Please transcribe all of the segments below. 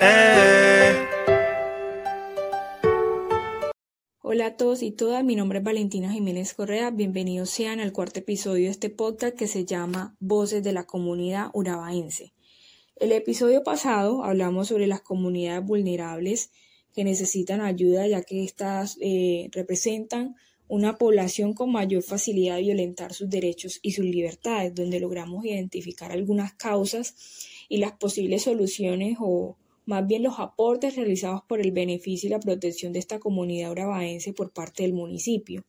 Eh. Hola a todos y todas, mi nombre es Valentina Jiménez Correa. Bienvenidos sean al cuarto episodio de este podcast que se llama Voces de la Comunidad Urabaense. El episodio pasado hablamos sobre las comunidades vulnerables que necesitan ayuda ya que estas eh, representan una población con mayor facilidad de violentar sus derechos y sus libertades, donde logramos identificar algunas causas y las posibles soluciones o más bien los aportes realizados por el beneficio y la protección de esta comunidad urabaense por parte del municipio.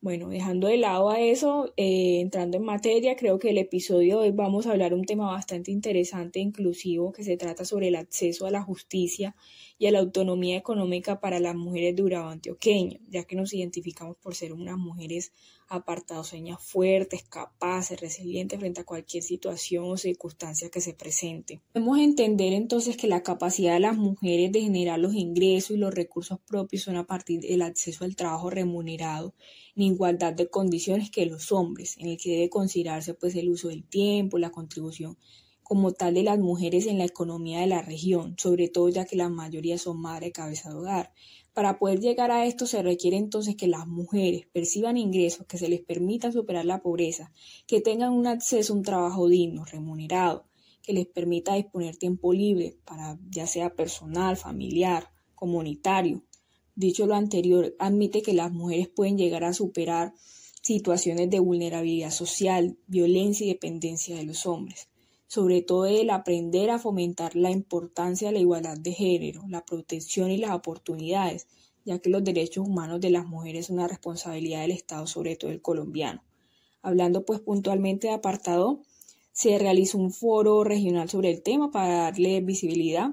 Bueno, dejando de lado a eso, eh, entrando en materia, creo que el episodio de hoy vamos a hablar un tema bastante interesante e inclusivo que se trata sobre el acceso a la justicia y a la autonomía económica para las mujeres de Urabá antioqueño, ya que nos identificamos por ser unas mujeres apartadoseñas fuertes, capaces, resilientes frente a cualquier situación o circunstancia que se presente. Debemos entender entonces que la capacidad de las mujeres de generar los ingresos y los recursos propios son a partir del acceso al trabajo remunerado en igualdad de condiciones que los hombres, en el que debe considerarse pues el uso del tiempo, la contribución como tal de las mujeres en la economía de la región, sobre todo ya que la mayoría son madres de cabeza de hogar. Para poder llegar a esto se requiere entonces que las mujeres perciban ingresos que se les permita superar la pobreza, que tengan un acceso a un trabajo digno, remunerado, que les permita disponer tiempo libre para ya sea personal, familiar, comunitario. Dicho lo anterior, admite que las mujeres pueden llegar a superar situaciones de vulnerabilidad social, violencia y dependencia de los hombres sobre todo el aprender a fomentar la importancia de la igualdad de género, la protección y las oportunidades, ya que los derechos humanos de las mujeres son una responsabilidad del Estado, sobre todo el colombiano. Hablando pues puntualmente de apartado, se realizó un foro regional sobre el tema para darle visibilidad,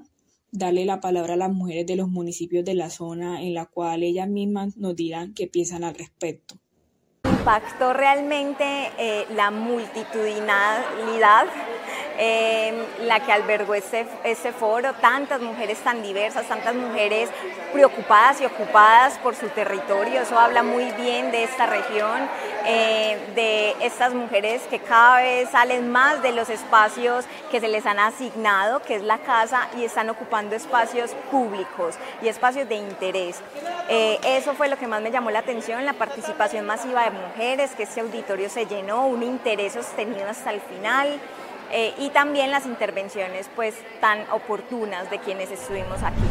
darle la palabra a las mujeres de los municipios de la zona en la cual ellas mismas nos dirán qué piensan al respecto. Impactó realmente eh, la multitudinalidad eh, la que albergó ese, ese foro, tantas mujeres tan diversas, tantas mujeres preocupadas y ocupadas por su territorio. Eso habla muy bien de esta región, eh, de estas mujeres que cada vez salen más de los espacios que se les han asignado, que es la casa, y están ocupando espacios públicos y espacios de interés. Eh, eso fue lo que más me llamó la atención, la participación masiva de mujeres, que este auditorio se llenó, un interés sostenido hasta el final. Eh, y también las intervenciones pues tan oportunas de quienes estuvimos aquí.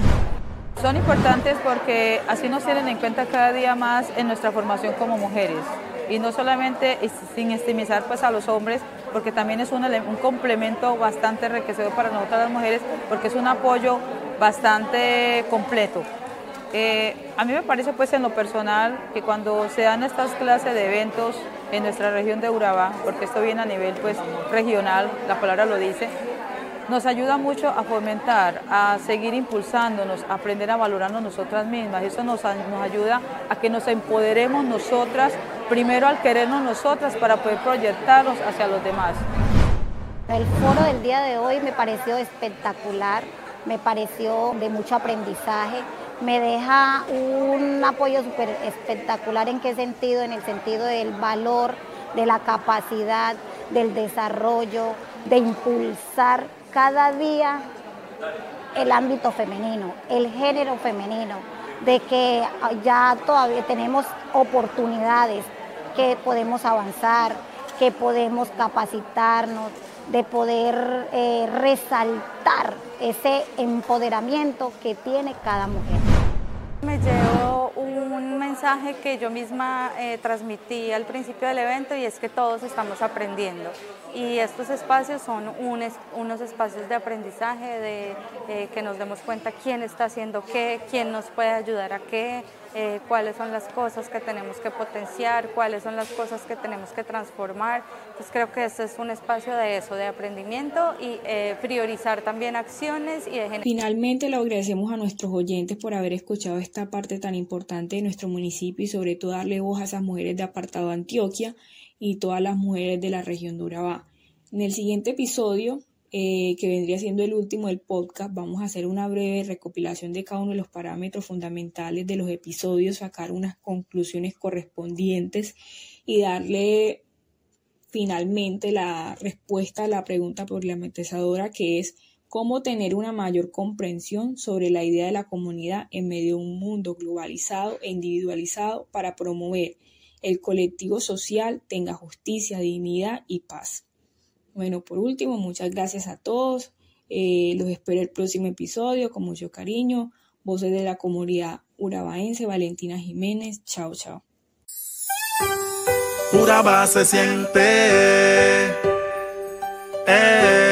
Son importantes porque así nos tienen en cuenta cada día más en nuestra formación como mujeres y no solamente sin estimizar pues a los hombres porque también es un, un complemento bastante enriquecedor para nosotras las mujeres porque es un apoyo bastante completo. Eh, a mí me parece pues en lo personal que cuando se dan estas clases de eventos en nuestra región de Urabá, porque esto viene a nivel pues regional, la palabra lo dice, nos ayuda mucho a fomentar, a seguir impulsándonos, a aprender a valorarnos nosotras mismas. Eso nos, nos ayuda a que nos empoderemos nosotras, primero al querernos nosotras para poder proyectarnos hacia los demás. El foro del día de hoy me pareció espectacular, me pareció de mucho aprendizaje me deja un apoyo súper espectacular. ¿En qué sentido? En el sentido del valor, de la capacidad, del desarrollo, de impulsar cada día el ámbito femenino, el género femenino, de que ya todavía tenemos oportunidades, que podemos avanzar, que podemos capacitarnos, de poder eh, resaltar ese empoderamiento que tiene cada mujer. Me llevo un mensaje que yo misma eh, transmití al principio del evento y es que todos estamos aprendiendo y estos espacios son unos espacios de aprendizaje, de eh, que nos demos cuenta quién está haciendo qué, quién nos puede ayudar a qué, eh, cuáles son las cosas que tenemos que potenciar, cuáles son las cosas que tenemos que transformar. Entonces creo que este es un espacio de eso, de aprendimiento y eh, priorizar también acciones y de Finalmente le agradecemos a nuestros oyentes por haber escuchado esta parte tan importante de nuestro municipio y sobre todo darle voz a esas mujeres de apartado Antioquia y todas las mujeres de la región de Urabá. En el siguiente episodio, eh, que vendría siendo el último del podcast, vamos a hacer una breve recopilación de cada uno de los parámetros fundamentales de los episodios, sacar unas conclusiones correspondientes y darle finalmente la respuesta a la pregunta problematizadora que es cómo tener una mayor comprensión sobre la idea de la comunidad en medio de un mundo globalizado e individualizado para promover el colectivo social tenga justicia, dignidad y paz. Bueno, por último, muchas gracias a todos. Eh, los espero el próximo episodio con mucho cariño. Voces de la comunidad urabaense, Valentina Jiménez. Chao, chao. Uraba se siente. Eh.